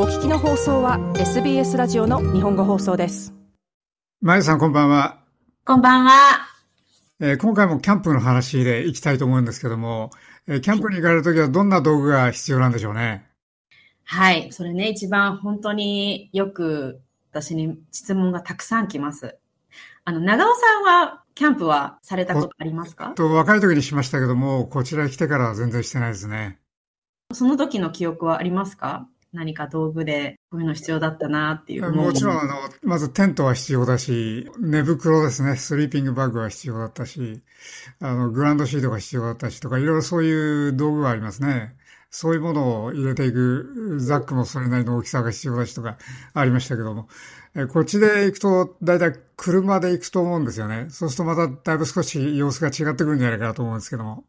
お聞きの放送は SBS ラジオの日本語放送ですまゆさんこんばんはこんばんは、えー、今回もキャンプの話でいきたいと思うんですけども、えー、キャンプに行かれるときはどんな道具が必要なんでしょうね？はい。それね、一番本当によく私に質問がたくさん来ます。あの、長尾さんはキャンプはされたことありますか？と若い時にしましたけども、こちらに来てからは全然してないですね。その時の記憶はありますか？何か道具でこういうの必要だったなっていう。もちろん、あの、まずテントは必要だし、寝袋ですね、スリーピングバッグは必要だったし、あの、グランドシートが必要だったしとか、いろいろそういう道具がありますね。そういうものを入れていく、ザックもそれなりの大きさが必要だしとかありましたけども、えこっちで行くと、だいたい車で行くと思うんですよね。そうするとまただいぶ少し様子が違ってくるんじゃないかなと思うんですけども。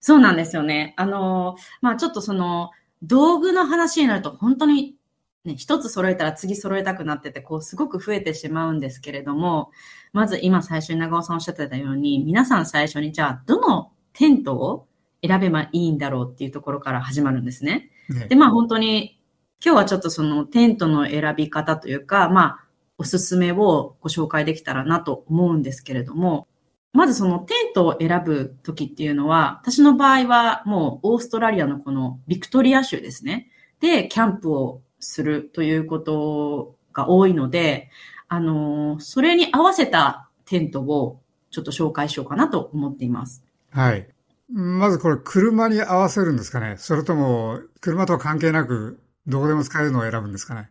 そうなんですよね。あの、まあちょっとその、道具の話になると本当にね、一つ揃えたら次揃えたくなってて、こう、すごく増えてしまうんですけれども、まず今最初に長尾さんおっしゃってたように、皆さん最初にじゃあ、どのテントを選べばいいんだろうっていうところから始まるんですね。ねで、まあ本当に今日はちょっとそのテントの選び方というか、まあおすすめをご紹介できたらなと思うんですけれども、まずそのテントを選ぶ時っていうのは、私の場合はもうオーストラリアのこのビクトリア州ですね。で、キャンプをするということが多いので、あの、それに合わせたテントをちょっと紹介しようかなと思っています。はい。まずこれ車に合わせるんですかねそれとも車とは関係なくどこでも使えるのを選ぶんですかね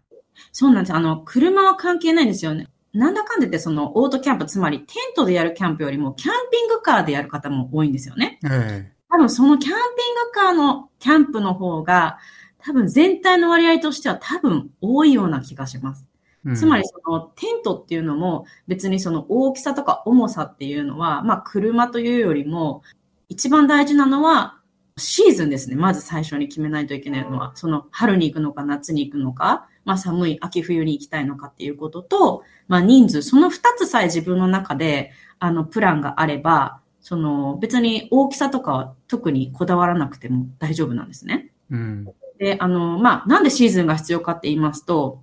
そうなんです。あの、車は関係ないんですよね。なんだかんでってそのオートキャンプ、つまりテントでやるキャンプよりもキャンピングカーでやる方も多いんですよね。ええ多分そのキャンピングカーのキャンプの方が多分全体の割合としては多分多いような気がします。つまりそのテントっていうのも別にその大きさとか重さっていうのは、まあ車というよりも一番大事なのは、シーズンですね。まず最初に決めないといけないのは、その春に行くのか夏に行くのか、まあ寒い秋冬に行きたいのかっていうことと、まあ人数、その二つさえ自分の中で、あの、プランがあれば、その別に大きさとかは特にこだわらなくても大丈夫なんですね。うん。で、あの、まあ、なんでシーズンが必要かって言いますと、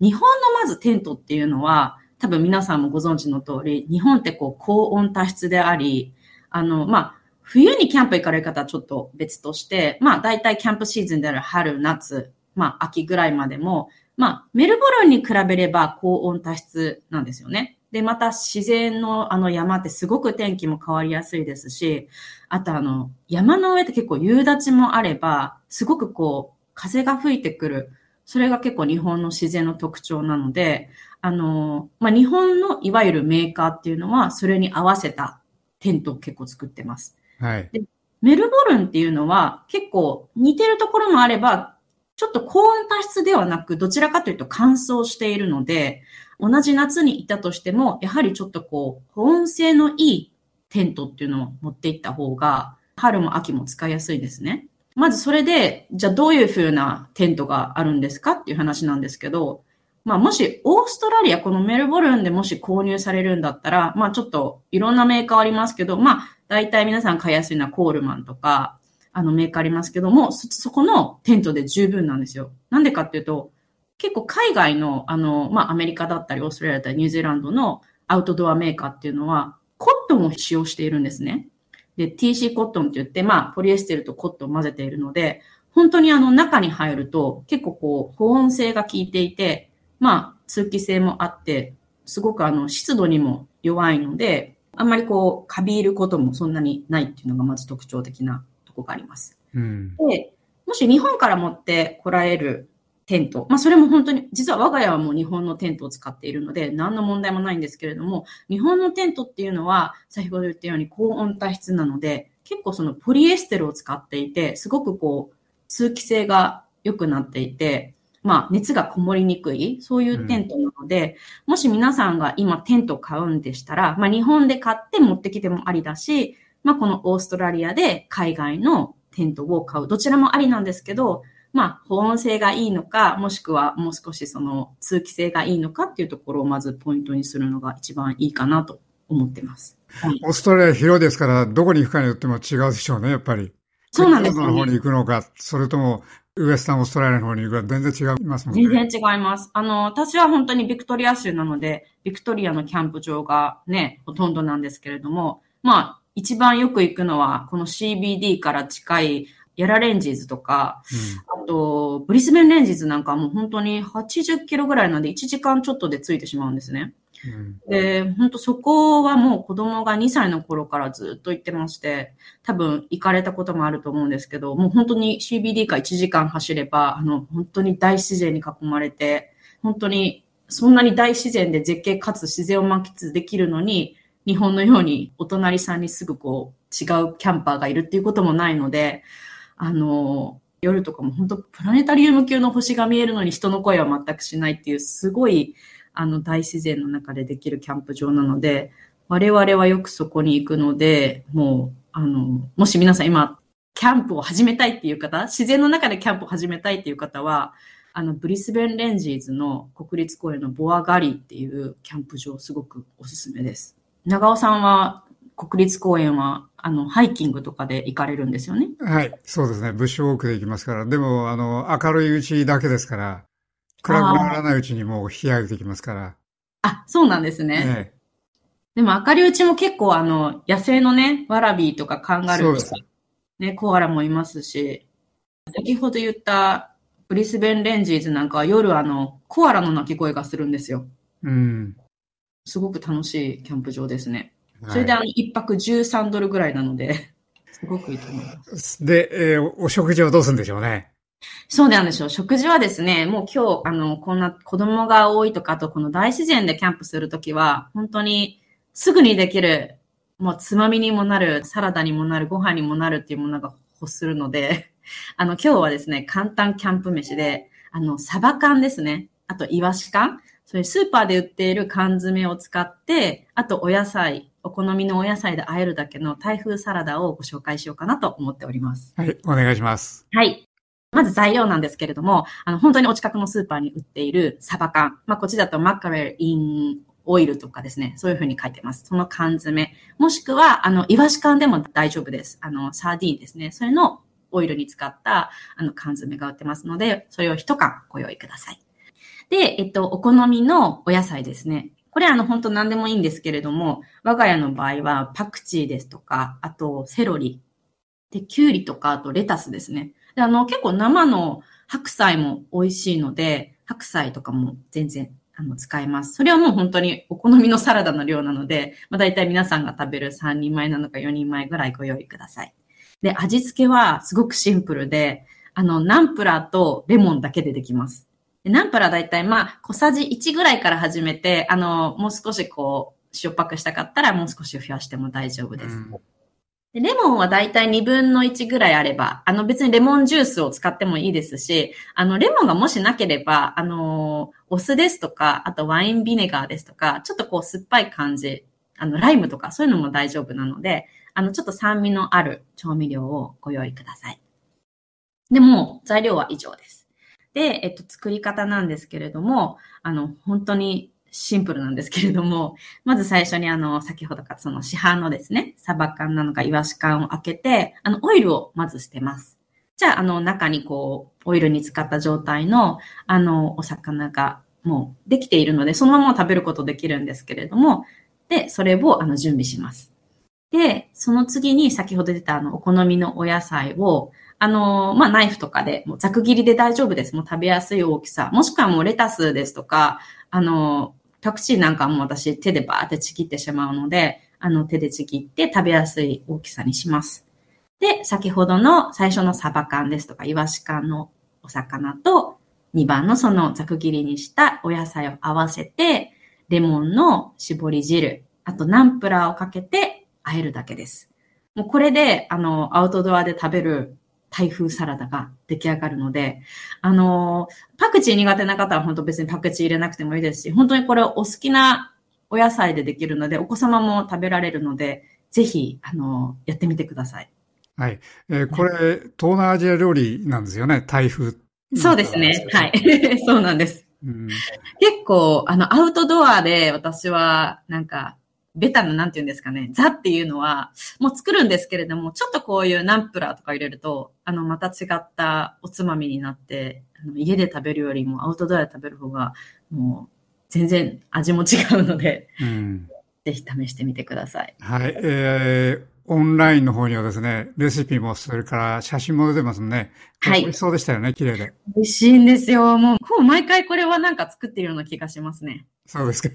日本のまずテントっていうのは、多分皆さんもご存知の通り、日本ってこう高温多湿であり、あの、まあ、冬にキャンプ行かれる方はちょっと別として、まあ大体キャンプシーズンである春、夏、まあ秋ぐらいまでも、まあメルボルンに比べれば高温多湿なんですよね。で、また自然のあの山ってすごく天気も変わりやすいですし、あとあの山の上って結構夕立もあれば、すごくこう風が吹いてくる。それが結構日本の自然の特徴なので、あの、まあ、日本のいわゆるメーカーっていうのはそれに合わせたテントを結構作ってます。はい。で、メルボルンっていうのは結構似てるところもあれば、ちょっと高温多湿ではなく、どちらかというと乾燥しているので、同じ夏にいたとしても、やはりちょっとこう、保温性のいいテントっていうのを持っていった方が、春も秋も使いやすいですね。まずそれで、じゃあどういう風なテントがあるんですかっていう話なんですけど、まあもしオーストラリア、このメルボルンでもし購入されるんだったら、まあちょっといろんなメーカーありますけど、まあ大体皆さん買いやすいのはコールマンとか、あのメーカーありますけども、そ、そこのテントで十分なんですよ。なんでかっていうと、結構海外の、あの、まあアメリカだったり、オーストラリアだったり、ニュージーランドのアウトドアメーカーっていうのは、コットンを使用しているんですね。で、TC コットンって言って、まあ、ポリエステルとコットンを混ぜているので、本当にあの中に入ると結構こう保温性が効いていて、まあ通気性もあって、すごくあの湿度にも弱いので、あんまりこう、カビいることもそんなにないっていうのがまず特徴的なとこがあります。うん、で、もし日本から持ってこられるテント、まあそれも本当に、実は我が家はもう日本のテントを使っているので、何の問題もないんですけれども、日本のテントっていうのは、先ほど言ったように高温多湿なので、結構そのポリエステルを使っていて、すごくこう、通気性が良くなっていて、まあ、熱がこもりにくい、そういうテントなので、うん、もし皆さんが今テントを買うんでしたら、まあ、日本で買って持ってきてもありだし、まあ、このオーストラリアで海外のテントを買う。どちらもありなんですけど、まあ、保温性がいいのか、もしくはもう少しその通気性がいいのかっていうところをまずポイントにするのが一番いいかなと思ってます。はい、オーストラリア広いですから、どこに行くかによっても違うでしょうね、やっぱり。そうなんですよ、ね。の方に行くのか、それとも、ウエスタンオーストラリアの方に行くか全然違いますもんね。全然違います。あの、私は本当にビクトリア州なので、ビクトリアのキャンプ場がね、ほとんどなんですけれども、まあ、一番よく行くのは、この CBD から近いヤラレンジーズとか、うん、あと、ブリスベンレンジーズなんかはもう本当に80キロぐらいなんで1時間ちょっとで着いてしまうんですね。うん、で、本当そこはもう子供が2歳の頃からずっと行ってまして、多分行かれたこともあると思うんですけど、もう本当に CBD か1時間走れば、あの、本当に大自然に囲まれて、本当にそんなに大自然で絶景かつ自然を満喫できるのに、日本のようにお隣さんにすぐこう違うキャンパーがいるっていうこともないので、あの、夜とかも本当プラネタリウム級の星が見えるのに人の声は全くしないっていうすごいあの大自然の中でできるキャンプ場なので、我々はよくそこに行くので、もう、あの、もし皆さん今、キャンプを始めたいっていう方、自然の中でキャンプを始めたいっていう方は、あの、ブリスベンレンジーズの国立公園のボアガリっていうキャンプ場、すごくおすすめです。長尾さんは国立公園は、あの、ハイキングとかで行かれるんですよね？はい、そうですね。ブッシュウォークで行きますから。でも、あの、明るいうちだけですから、暗くならないうちにもう引き上げてきますから。あ、そうなんですね。ねでも明るいうちも結構あの、野生のね、ワラビーとかカンガルーとか、ね、コアラもいますし、先ほど言ったブリスベンレンジーズなんかは夜あの、コアラの鳴き声がするんですよ。うん。すごく楽しいキャンプ場ですね。それであの、一泊13ドルぐらいなので、すごくいいと思います。で、えー、お食事はどうするんでしょうね？そうなんでしょう。食事はですね、もう今日、あの、こんな子供が多いとか、あとこの大自然でキャンプするときは、本当にすぐにできる、もうつまみにもなる、サラダにもなる、ご飯にもなるっていうものが欲するので、あの、今日はですね、簡単キャンプ飯で、あの、サバ缶ですね。あと、イワシ缶。そういうスーパーで売っている缶詰を使って、あとお野菜、お好みのお野菜で和えるだけの台風サラダをご紹介しようかなと思っております。はい、お願いします。はい。まず材料なんですけれども、あの、本当にお近くのスーパーに売っているサバ缶。まあ、こっちだとマカレルインオイルとかですね、そういうふうに書いてます。その缶詰。もしくは、あの、イワシ缶でも大丈夫です。あの、サーディンですね。それのオイルに使った、あの、缶詰が売ってますので、それを一缶ご用意ください。で、えっと、お好みのお野菜ですね。これあの本当何でもいいんですけれども、我が家の場合はパクチーですとか、あとセロリ、で、キュウリとか、あとレタスですね。で、あの結構生の白菜も美味しいので、白菜とかも全然あの使えます。それはもう本当にお好みのサラダの量なので、まあ大体皆さんが食べる3人前なのか4人前ぐらいご用意ください。で、味付けはすごくシンプルで、あの、ナンプラーとレモンだけでできます。ナンプラーだいたい？まあ小さじ1ぐらいから始めて、あの、もう少しこう、塩っぱくしたかったらもう少し増やしても大丈夫です。うんでレモンはだいたい2分の1ぐらいあれば、あの別にレモンジュースを使ってもいいですし、あのレモンがもしなければ、あの、お酢ですとか、あとワインビネガーですとか、ちょっとこう酸っぱい感じ、あのライムとかそういうのも大丈夫なので、あのちょっと酸味のある調味料をご用意ください。でも、材料は以上です。で、えっと、作り方なんですけれども、あの、本当にシンプルなんですけれども、まず最初にあの、先ほどからその市販のですね、サバ缶なのかイワシ缶を開けて、あの、オイルをまず捨てます。じゃあ、あの、中にこう、オイルに使った状態の、あの、お魚がもうできているので、そのまま食べることできるんですけれども、で、それをあの、準備します。で、その次に先ほど出たあの、お好みのお野菜を、あの、まあ、ナイフとかで、もうざく切りで大丈夫です。もう食べやすい大きさ。もしくはもうレタスですとか、あの、パクチーなんかも私手でバーってちぎってしまうので、あの手でちぎって食べやすい大きさにします。で、先ほどの最初のサバ缶ですとか、イワシ缶のお魚と、2番のそのざく切りにしたお野菜を合わせて、レモンの絞り汁、あとナンプラーをかけて和えるだけです。もうこれで、あの、アウトドアで食べる台風サラダが出来上がるので、あの、パクチー苦手な方は本当別にパクチー入れなくてもいいですし、本当にこれお好きなお野菜でできるので、お子様も食べられるので、ぜひ、あの、やってみてください。はい。えー、これ、東南アジア料理なんですよね、台風。そうですね。はい。そうなんです。うん、結構、あの、アウトドアで私は、なんか、ベタな、なんて言うんですかね、ザっていうのは、もう作るんですけれども、ちょっとこういうナンプラーとか入れると、あの、また違ったおつまみになって、あの家で食べるよりもアウトドアで食べる方が、もう、全然味も違うので、うん、ぜひ試してみてください。はい。えー、オンラインの方にはですね、レシピも、それから写真も出てますね。はい。美味しそうでしたよね、綺麗で。美味しいんですよ。もう、こう毎回これはなんか作っているような気がしますね。そうですか。